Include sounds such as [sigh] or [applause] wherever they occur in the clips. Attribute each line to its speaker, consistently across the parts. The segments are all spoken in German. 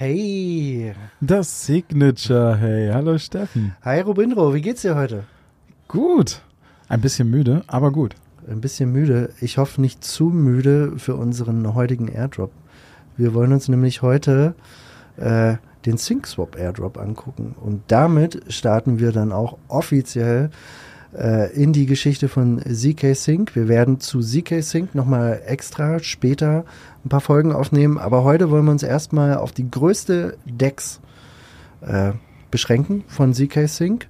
Speaker 1: Hey,
Speaker 2: Das Signature, hey, hallo Steffen.
Speaker 1: hi Robindro, wie geht's dir heute?
Speaker 2: Gut. Ein bisschen müde, aber gut.
Speaker 1: Ein bisschen müde. Ich hoffe nicht zu müde für unseren heutigen Airdrop. Wir wollen uns nämlich heute äh, den SyncSwap Airdrop angucken. Und damit starten wir dann auch offiziell in die Geschichte von ZK Sync. Wir werden zu ZK Sync nochmal extra später ein paar Folgen aufnehmen. Aber heute wollen wir uns erstmal auf die größte Dex äh, beschränken von ZK Sync.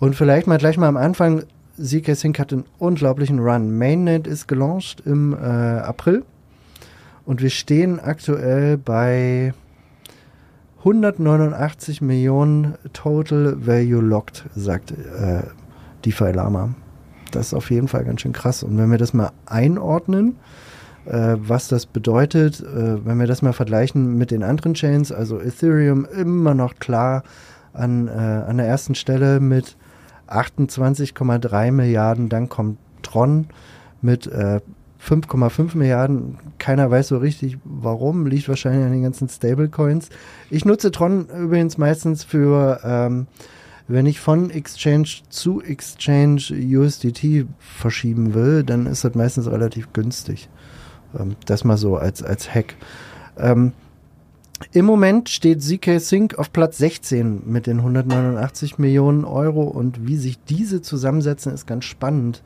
Speaker 1: Und vielleicht mal gleich mal am Anfang, ZK Sync hat einen unglaublichen Run. Mainnet ist gelauncht im äh, April und wir stehen aktuell bei 189 Millionen Total Value Locked, sagt äh, DeFi Lama. Das ist auf jeden Fall ganz schön krass. Und wenn wir das mal einordnen, äh, was das bedeutet, äh, wenn wir das mal vergleichen mit den anderen Chains, also Ethereum immer noch klar an, äh, an der ersten Stelle mit 28,3 Milliarden, dann kommt Tron mit äh, 5,5 Milliarden. Keiner weiß so richtig warum, liegt wahrscheinlich an den ganzen Stablecoins. Ich nutze Tron übrigens meistens für, ähm, wenn ich von Exchange zu Exchange USDT verschieben will, dann ist das meistens relativ günstig. Ähm, das mal so als, als Hack. Ähm, im Moment steht ZK Sync auf Platz 16 mit den 189 Millionen Euro und wie sich diese zusammensetzen, ist ganz spannend,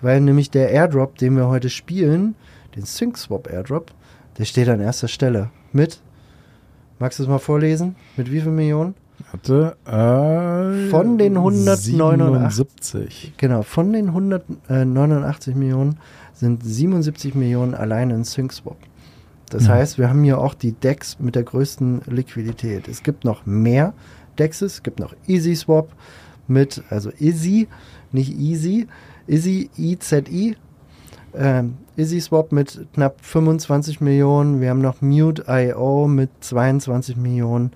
Speaker 1: weil nämlich der Airdrop, den wir heute spielen, den SyncSwap Airdrop, der steht an erster Stelle mit, magst du es mal vorlesen? Mit wie viel Millionen?
Speaker 2: Warte, äh,
Speaker 1: Von den 189.
Speaker 2: 77.
Speaker 1: Genau, von den 189 Millionen sind 77 Millionen allein in SyncSwap. Das
Speaker 2: Ja.
Speaker 1: heißt, wir haben hier auch die DEX mit der größten Liquidität. Es gibt noch mehr DEXs, es gibt noch EasySwap mit, also Easy, nicht Easy, Easy, IZI, ähm, EasySwap mit knapp 25 Millionen. Wir haben noch Mute.io mit 22 Millionen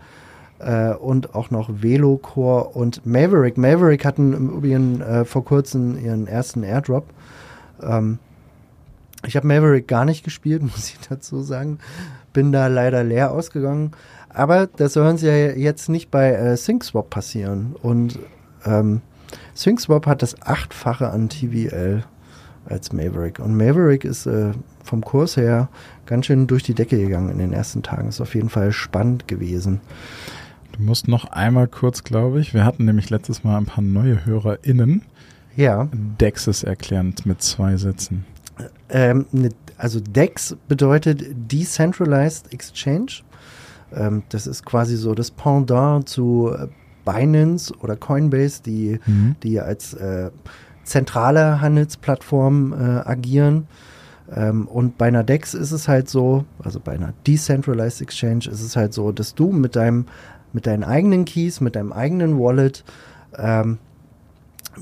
Speaker 1: äh, und auch noch Velocore und Maverick. Maverick hatten im Übrigen äh, vor kurzem ihren ersten Airdrop. Ähm, ich habe Maverick gar nicht [laughs] gespielt, muss ich dazu sagen. Bin da leider leer ausgegangen. Aber das soll uns ja jetzt nicht bei äh, SyncSwap passieren. Und ähm, SyncSwap hat das achtfache an TVL als Maverick. Und Maverick ist äh, vom Kurs her ganz schön durch die Decke gegangen in den ersten Tagen. Ist auf jeden Fall spannend gewesen.
Speaker 2: Du musst noch einmal kurz, glaube ich, wir hatten nämlich letztes Mal ein paar neue HörerInnen.
Speaker 1: Ja,
Speaker 2: Dexes erklären mit zwei Sätzen.
Speaker 1: ähm, ne, also DEX bedeutet Decentralized Exchange. Ähm, das ist quasi so das Pendant zu äh, Binance oder Coinbase, die,
Speaker 2: Mhm.
Speaker 1: die als äh, zentrale Handelsplattform äh, agieren. Ähm, und bei einer DEX ist es halt so, also bei einer Decentralized Exchange ist es halt so, dass du mit deinem, mit deinen eigenen Keys, mit deinem eigenen Wallet ähm,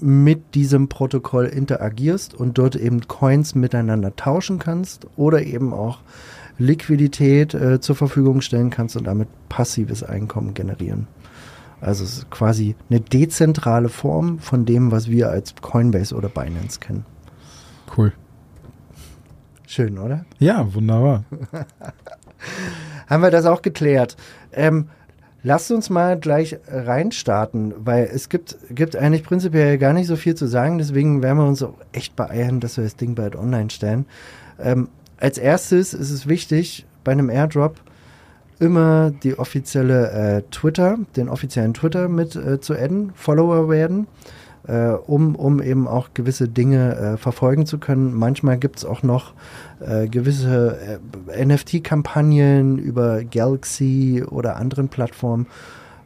Speaker 1: mit diesem Protokoll interagierst und dort eben Coins miteinander tauschen kannst oder eben auch Liquidität äh, zur Verfügung stellen kannst und damit passives Einkommen generieren. Also es ist quasi eine dezentrale Form von dem, was wir als Coinbase oder Binance kennen.
Speaker 2: Cool.
Speaker 1: Schön, oder?
Speaker 2: Ja, wunderbar. [laughs]
Speaker 1: Haben wir das auch geklärt. Ähm, lasst uns mal gleich reinstarten, weil es gibt, gibt eigentlich prinzipiell gar nicht so viel zu sagen, deswegen werden wir uns auch echt beeilen, dass wir das Ding bald online stellen. Ähm, als erstes ist es wichtig, bei einem Airdrop immer die offizielle äh, Twitter, den offiziellen Twitter mit äh, zu adden, Follower werden, äh, um, um eben auch gewisse Dinge äh, verfolgen zu können. Manchmal gibt es auch noch äh, gewisse äh, NFT-Kampagnen über Galaxy oder anderen Plattformen,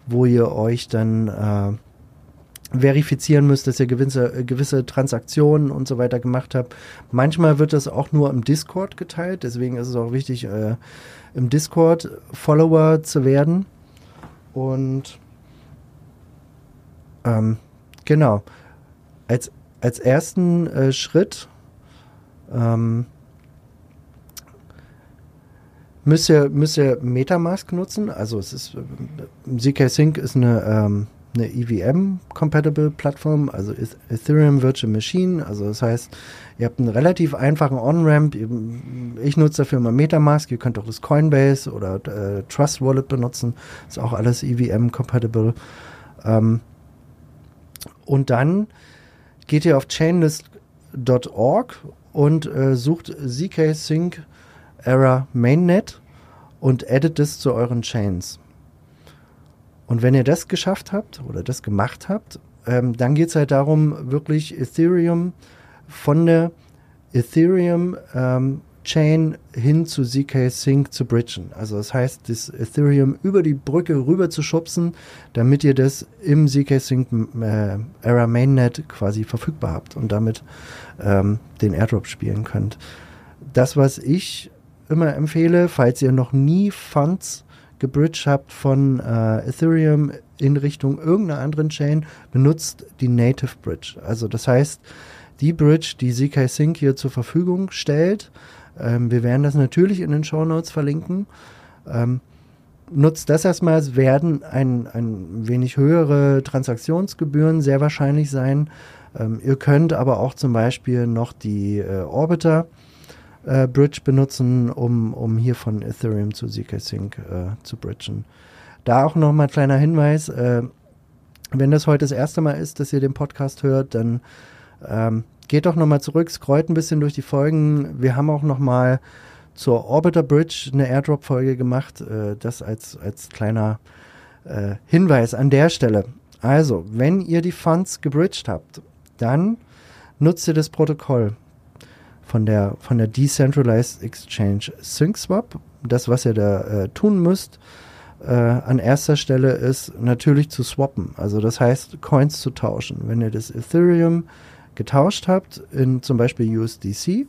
Speaker 1: wo ihr euch dann äh, verifizieren müsst, dass ihr gewisse, äh, gewisse Transaktionen und so weiter gemacht habt. Manchmal wird das auch nur im Discord geteilt, deswegen ist es auch wichtig, äh, im Discord Follower zu werden. Und Ähm, genau. Als, als ersten äh, Schritt ähm, müsst, ihr, müsst ihr Metamask nutzen. Also es ist äh, ZK Sync ist eine, ähm, eine EVM-compatible Plattform, also Ethereum Virtual Machine. Also das heißt, ihr habt einen relativ einfachen On-Ramp. Ich nutze dafür immer Metamask. Ihr könnt auch das Coinbase oder äh, Trust Wallet benutzen. Ist auch alles EVM-compatible. Ähm, und dann geht ihr auf chainlist.org und äh, sucht ZK Sync Error Mainnet und addet es zu euren Chains. Und wenn ihr das geschafft habt oder das gemacht habt, ähm, dann geht es halt darum, wirklich Ethereum von der Ethereum ähm, Chain hin zu ZK Sync zu bridgen. Also das heißt, das Ethereum über die Brücke rüber zu schubsen, damit ihr das im ZK Sync äh, Era Mainnet quasi verfügbar habt und damit ähm, den Airdrop spielen könnt. Das, was ich immer empfehle, falls ihr noch nie Funds gebridged habt von äh, Ethereum in Richtung irgendeiner anderen Chain, benutzt die Native Bridge. Also das heißt, die Bridge, die ZK Sync hier zur Verfügung stellt, ähm, wir werden das natürlich in den Show Notes verlinken. Ähm, nutzt das erstmal, es werden ein, ein wenig höhere Transaktionsgebühren sehr wahrscheinlich sein. Ähm, ihr könnt aber auch zum Beispiel noch die äh, Orbiter äh, Bridge benutzen, um, um hier von Ethereum zu ZK Sync äh, zu bridgen. Da auch nochmal ein kleiner Hinweis, äh, wenn das heute das erste Mal ist, dass ihr den Podcast hört, dann ähm, geht doch nochmal zurück, scrollt ein bisschen durch die Folgen. Wir haben auch nochmal zur Orbiter Bridge eine Airdrop-Folge gemacht. Äh, das als, als kleiner äh, Hinweis an der Stelle. Also, wenn ihr die Funds gebridged habt, dann nutzt ihr das Protokoll von der, von der Decentralized Exchange SyncSwap. Das, was ihr da äh, tun müsst, äh, an erster Stelle ist natürlich zu swappen. Also das heißt, Coins zu tauschen. Wenn ihr das Ethereum getauscht habt in zum Beispiel USDC,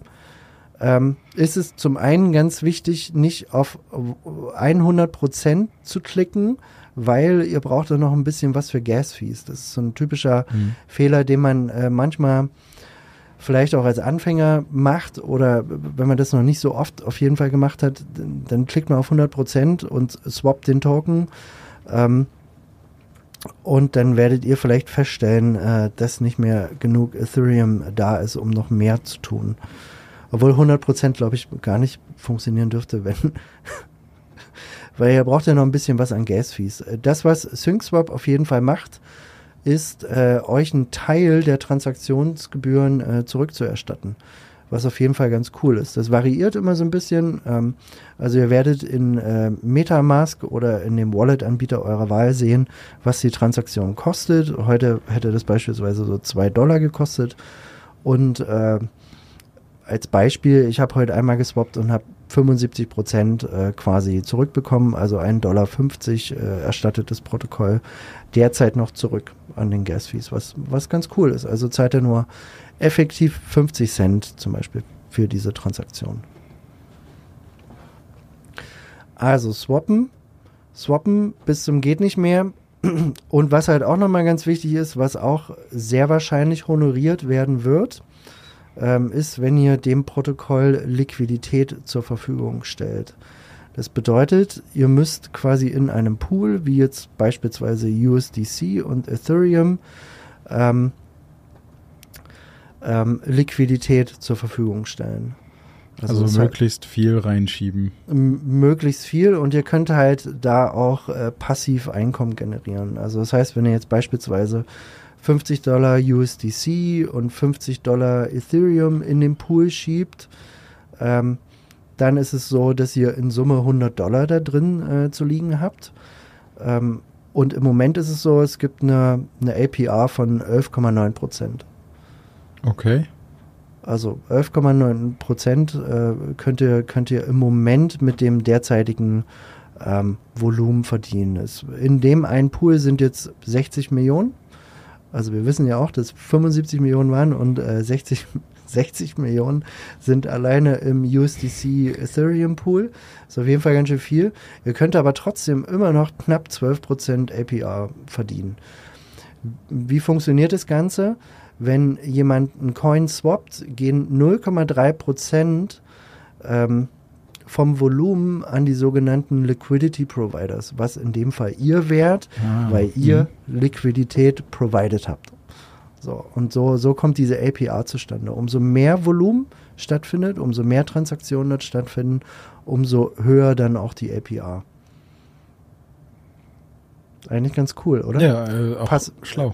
Speaker 1: ähm, ist es zum einen ganz wichtig, nicht auf 100% zu klicken, weil ihr braucht dann noch ein bisschen was für Gas-Fees. Das ist so ein typischer mhm. Fehler, den man äh, manchmal vielleicht auch als Anfänger macht oder wenn man das noch nicht so oft auf jeden Fall gemacht hat, dann klickt man auf 100% und swappt den Token. Ähm, und dann werdet ihr vielleicht feststellen, äh, dass nicht mehr genug Ethereum da ist, um noch mehr zu tun. Obwohl 100% glaube ich gar nicht funktionieren dürfte, wenn. [laughs] Weil ihr braucht ja noch ein bisschen was an Gas-Fees. Das, was SyncSwap auf jeden Fall macht, ist, äh, euch einen Teil der Transaktionsgebühren äh, zurückzuerstatten was auf jeden Fall ganz cool ist. Das variiert immer so ein bisschen. Ähm, also ihr werdet in äh, Metamask oder in dem Wallet-Anbieter eurer Wahl sehen, was die Transaktion kostet. Heute hätte das beispielsweise so 2 Dollar gekostet. Und äh, als Beispiel, ich habe heute einmal geswappt und habe 75 Prozent äh, quasi zurückbekommen, also 1,50 Dollar äh, erstattet das Protokoll derzeit noch zurück an den Gas-Fees, was, was ganz cool ist. Also zahlt er nur effektiv 50 Cent zum Beispiel für diese Transaktion. Also swappen, swappen bis zum geht nicht mehr. [clears throat] Und was halt auch nochmal ganz wichtig ist, was auch sehr wahrscheinlich honoriert werden wird, ähm, ist, wenn ihr dem Protokoll Liquidität zur Verfügung stellt. Das bedeutet, ihr müsst quasi in einem Pool, wie jetzt beispielsweise USDC und Ethereum, ähm, ähm, Liquidität zur Verfügung stellen.
Speaker 2: Also, also möglichst viel reinschieben.
Speaker 1: Möglichst viel und ihr könnt halt da auch äh, passiv Einkommen generieren. Also das heißt, wenn ihr jetzt beispielsweise 50 Dollar USDC und 50 Dollar Ethereum in den Pool schiebt, ähm, dann ist es so, dass ihr in Summe 100 Dollar da drin äh, zu liegen habt. Ähm, und im Moment ist es so, es gibt eine, eine APR von 11,9 Prozent.
Speaker 2: Okay.
Speaker 1: Also 11,9 Prozent äh, könnt, ihr, könnt ihr im Moment mit dem derzeitigen ähm, Volumen verdienen. Es, in dem einen Pool sind jetzt 60 Millionen. Also wir wissen ja auch, dass 75 Millionen waren und äh, 60, 60 [laughs] Millionen sind alleine im USDC Ethereum Pool. Ist auf jeden Fall ganz schön viel. Ihr könnt aber trotzdem immer noch knapp 12% APR verdienen. Wie funktioniert das Ganze? Wenn jemand einen Coin swappt, gehen 0,3 Prozent ähm, vom Volumen an die sogenannten Liquidity Providers, was in dem Fall ihr Wert,
Speaker 2: Ah,
Speaker 1: weil ihr Liquidität provided habt. So, und so, so kommt diese APR zustande. Umso mehr Volumen stattfindet, umso mehr Transaktionen dort stattfinden, umso höher dann auch die APR. Eigentlich ganz cool, oder?
Speaker 2: Ja, äh, auch
Speaker 1: Pass-
Speaker 2: schlau.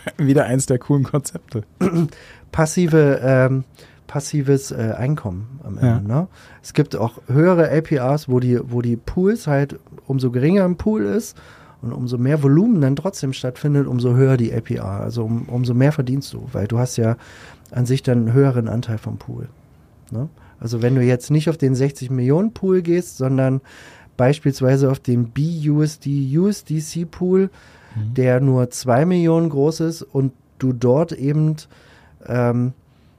Speaker 2: [laughs] Wieder eins der coolen Konzepte. [clears throat]
Speaker 1: passive, ähm, passives äh, Einkommen am Ende.
Speaker 2: Ja.
Speaker 1: Ne? Es gibt auch höhere APRs, wo die, wo die Pools halt, umso geringer ein Pool ist und umso mehr Volumen dann trotzdem stattfindet, umso höher die APR. Also um, umso mehr verdienst du, weil du hast ja an sich dann einen höheren Anteil vom Pool. Ne? Also wenn du jetzt nicht auf den 60 Millionen Pool gehst, sondern beispielsweise auf den BUSD USDC Pool, der nur 2 Millionen groß ist und du dort eben ähm,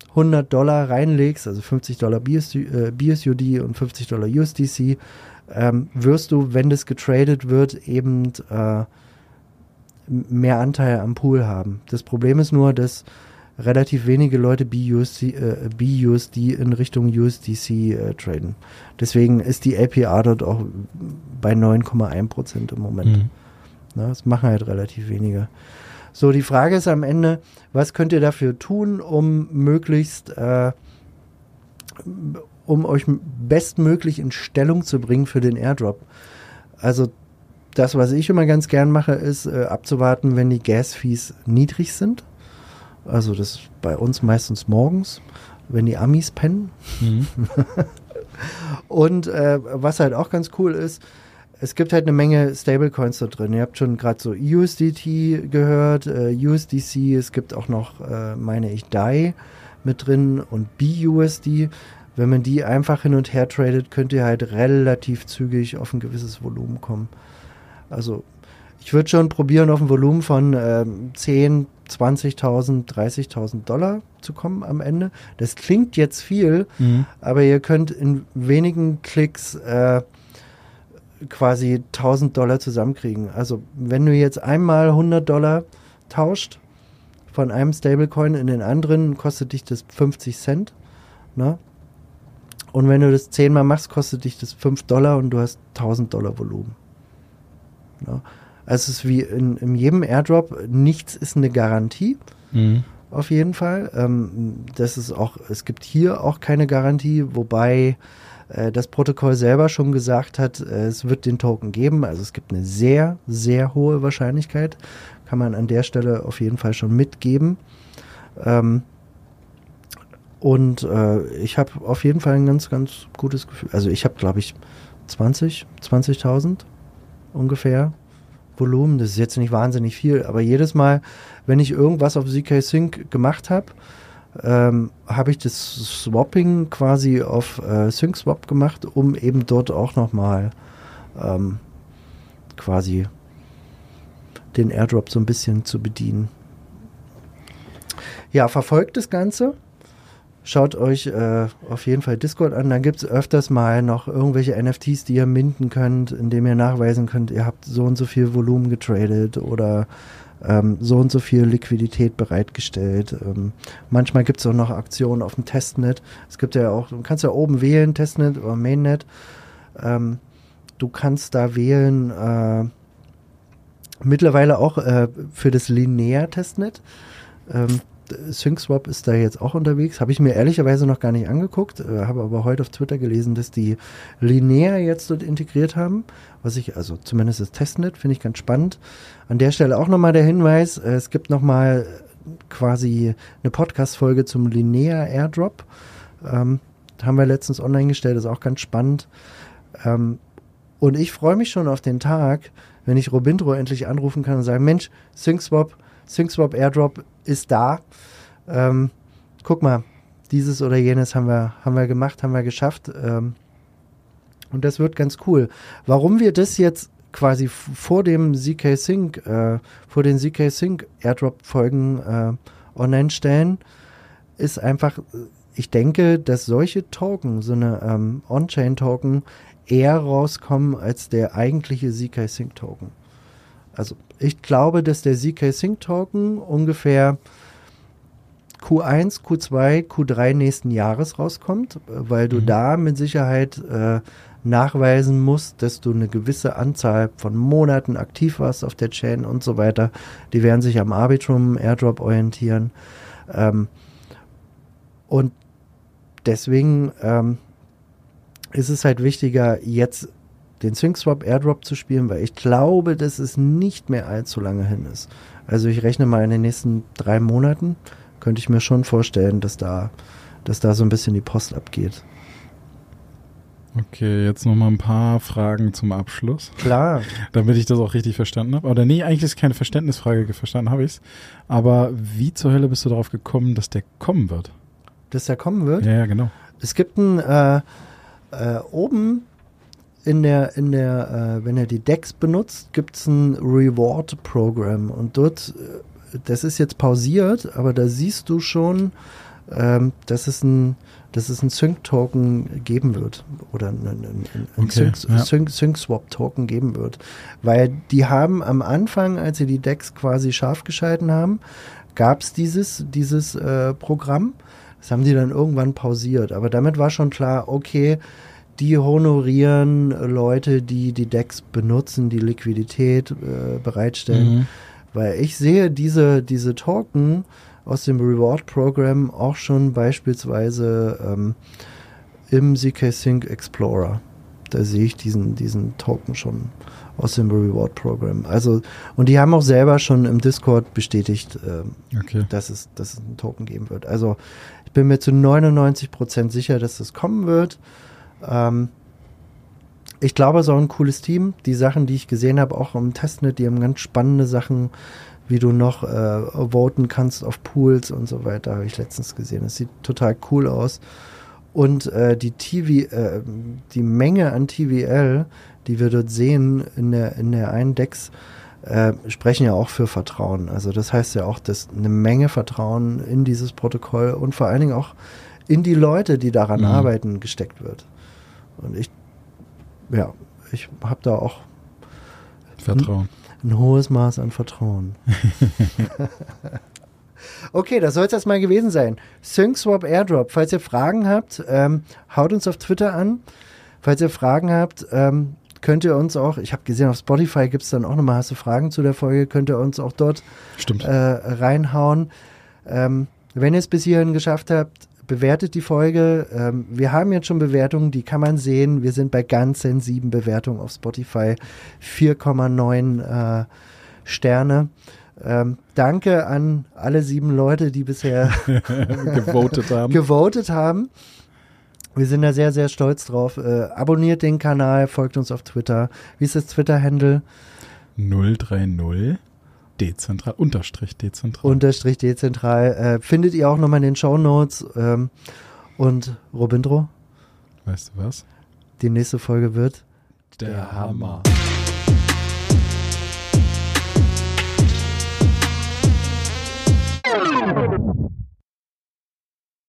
Speaker 1: 100 Dollar reinlegst, also 50 Dollar BSU, äh, BSUD und 50 Dollar USDC, ähm, wirst du, wenn das getradet wird, eben äh, mehr Anteil am Pool haben. Das Problem ist nur, dass relativ wenige Leute BUSD, äh, BUSD in Richtung USDC äh, traden. Deswegen ist die APR dort auch bei 9,1 Prozent im Moment.
Speaker 2: Mhm.
Speaker 1: Ne, das machen halt relativ wenige. So, die Frage ist am Ende, was könnt ihr dafür tun, um möglichst, äh, um euch bestmöglich in Stellung zu bringen für den Airdrop? Also, das, was ich immer ganz gern mache, ist äh, abzuwarten, wenn die Gas-Fees niedrig sind. Also, das ist bei uns meistens morgens, wenn die Amis pennen.
Speaker 2: Mhm. [laughs]
Speaker 1: Und äh, was halt auch ganz cool ist, es gibt halt eine Menge Stablecoins da drin. Ihr habt schon gerade so USDT gehört, äh, USDC, es gibt auch noch, äh, meine ich, DAI mit drin und BUSD. Wenn man die einfach hin und her tradet, könnt ihr halt relativ zügig auf ein gewisses Volumen kommen. Also ich würde schon probieren, auf ein Volumen von ähm, 10, 20.000, 30.000 Dollar zu kommen am Ende. Das klingt jetzt viel,
Speaker 2: Mhm.
Speaker 1: aber ihr könnt in wenigen Klicks äh, quasi 1000 Dollar zusammenkriegen. Also wenn du jetzt einmal 100 Dollar tauscht von einem Stablecoin in den anderen, kostet dich das 50 Cent. Ne? Und wenn du das zehnmal machst, kostet dich das 5 Dollar und du hast 1000 Dollar Volumen. Ne? Also es ist wie in, in jedem Airdrop, nichts ist eine Garantie
Speaker 2: Mhm.
Speaker 1: auf jeden Fall. Ähm, das ist auch, es gibt hier auch keine Garantie, wobei äh, das Protokoll selber schon gesagt hat, äh, es wird den Token geben. Also es gibt eine sehr, sehr hohe Wahrscheinlichkeit. Kann man an der Stelle auf jeden Fall schon mitgeben. Ähm, und äh, ich habe auf jeden Fall ein ganz, ganz gutes Gefühl. Also ich habe, glaube ich, 20, 20.000 ungefähr Volumen. Das ist jetzt nicht wahnsinnig viel, aber jedes Mal, wenn ich irgendwas auf ZK Sync gemacht habe, ähm, habe ich das Swapping quasi auf äh, SyncSwap gemacht, um eben dort auch nochmal ähm, quasi den Airdrop so ein bisschen zu bedienen. Ja, verfolgt das Ganze. Schaut euch äh, auf jeden Fall Discord an. Dann gibt es öfters mal noch irgendwelche NFTs, die ihr minden könnt, indem ihr nachweisen könnt, ihr habt so und so viel Volumen getradet oder ähm, so und so viel Liquidität bereitgestellt. Ähm, manchmal gibt es auch noch Aktionen auf dem Testnet. Es gibt ja auch, du kannst ja oben wählen, Testnet oder Mainnet. Ähm, du kannst da wählen, äh, mittlerweile auch äh, für das Linear-Testnet. Ähm, SyncSwap ist da jetzt auch unterwegs. Habe ich mir ehrlicherweise noch gar nicht angeguckt, äh, habe aber heute auf Twitter gelesen, dass die Linear jetzt dort integriert haben. Was ich, also zumindest das Testnet, finde ich ganz spannend. An der Stelle auch nochmal der Hinweis, äh, es gibt nochmal quasi eine Podcast-Folge zum Linear Airdrop. Ähm, haben wir letztens online gestellt, ist auch ganz spannend. Ähm, und ich freue mich schon auf den Tag, wenn ich Robintro endlich anrufen kann und sagen, Mensch, SyncSwap, SyncSwap Airdrop ist da. Ähm, guck mal, dieses oder jenes haben wir, haben wir gemacht, haben wir geschafft. Ähm, und das wird ganz cool. Warum wir das jetzt quasi vor dem ZK Sync, äh, vor den ZK Sync Airdrop Folgen äh, online stellen, ist einfach, ich denke, dass solche Token, so eine ähm, On-Chain Token, eher rauskommen als der eigentliche ZK Sync Token. Also ich glaube, dass der ZK Sync Token ungefähr Q1, Q2, Q3 nächsten Jahres rauskommt, weil du
Speaker 2: Mhm.
Speaker 1: da mit Sicherheit äh, nachweisen musst, dass du eine gewisse Anzahl von Monaten aktiv warst auf der Chain und so weiter. Die werden sich am Arbitrum Airdrop orientieren. Ähm, und deswegen ähm, ist es halt wichtiger, jetzt den SyncSwap Airdrop zu spielen, weil ich glaube, dass es nicht mehr allzu lange hin ist. Also ich rechne mal in den nächsten drei Monaten, könnte ich mir schon vorstellen, dass da, dass da so ein bisschen die Post abgeht.
Speaker 2: Okay, jetzt noch mal ein paar Fragen zum Abschluss,
Speaker 1: Klar, [laughs]
Speaker 2: damit ich das auch richtig verstanden habe. Oder nee, eigentlich ist keine Verständnisfrage, verstanden habe ich's. Aber wie zur Hölle bist du darauf gekommen, dass der kommen wird?
Speaker 1: dass der kommen wird.
Speaker 2: Ja, ja, genau.
Speaker 1: Es gibt ein äh, äh, oben in der, in der, äh, wenn er die Decks benutzt, gibt es ein Reward-Programm und dort, äh, das ist jetzt pausiert, aber da siehst du schon, ähm, dass es ein, dass es ein Sync-Token geben wird oder ein, ein, ein, ein
Speaker 2: Okay,
Speaker 1: Sync-
Speaker 2: ja.
Speaker 1: Sync-Swap-Token geben wird, weil die haben am Anfang, als sie die Decks quasi scharf geschalten haben, gab es dieses, dieses äh, Programm. Das haben die dann irgendwann pausiert. Aber damit war schon klar, okay, die honorieren Leute, die die Decks benutzen, die Liquidität äh, bereitstellen.
Speaker 2: Mhm.
Speaker 1: Weil ich sehe diese, diese Token aus dem Reward-Programm auch schon beispielsweise ähm, im ZK Sync Explorer. Da sehe ich diesen, diesen Token schon aus dem Reward-Programm. Also, und die haben auch selber schon im Discord bestätigt, ähm,
Speaker 2: Okay.
Speaker 1: dass es, dass es einen Token geben wird. Also ich bin mir zu 99% sicher, dass das kommen wird. Ähm, ich glaube, es ist auch ein cooles Team. Die Sachen, die ich gesehen habe, auch im Testnet, die haben ganz spannende Sachen, wie du noch äh, voten kannst auf Pools und so weiter, habe ich letztens gesehen. Das sieht total cool aus. Und äh, die TV, äh, die Menge an TVL, die wir dort sehen in der, in der einen Dex, äh, sprechen ja auch für Vertrauen. Also das heißt ja auch, dass eine Menge Vertrauen in dieses Protokoll und vor allen Dingen auch in die Leute, die daran
Speaker 2: Mhm.
Speaker 1: arbeiten, gesteckt wird. Und ich, ja, ich habe da auch
Speaker 2: Vertrauen.
Speaker 1: ein hohes Maß an Vertrauen. [laughs] okay, das soll es erstmal gewesen sein. SyncSwap Airdrop. Falls ihr Fragen habt, ähm, haut uns auf Twitter an. Falls ihr Fragen habt, ähm, könnt ihr uns auch, ich habe gesehen, auf Spotify gibt es dann auch nochmal, hast du Fragen zu der Folge, könnt ihr uns auch dort
Speaker 2: Stimmt.
Speaker 1: äh, reinhauen. Ähm, wenn ihr es bis hierhin geschafft habt, bewertet die Folge. Ähm, wir haben jetzt schon Bewertungen, die kann man sehen. Wir sind bei ganzen sieben Bewertungen auf Spotify. 4,9 äh, Sterne. Ähm, danke an alle sieben Leute, die bisher [laughs]
Speaker 2: Gewotet haben.
Speaker 1: gewotet haben. Wir sind da sehr, sehr stolz drauf. Äh, abonniert den Kanal, folgt uns auf Twitter. Wie ist das Twitter-Handle?
Speaker 2: 030 dezentral, unterstrich dezentral.
Speaker 1: Unterstrich dezentral. Äh, findet ihr auch nochmal in den Show Notes. Ähm, und Robindro,
Speaker 2: weißt du was?
Speaker 1: die nächste Folge wird.
Speaker 2: Der Hammer.
Speaker 3: Hammer.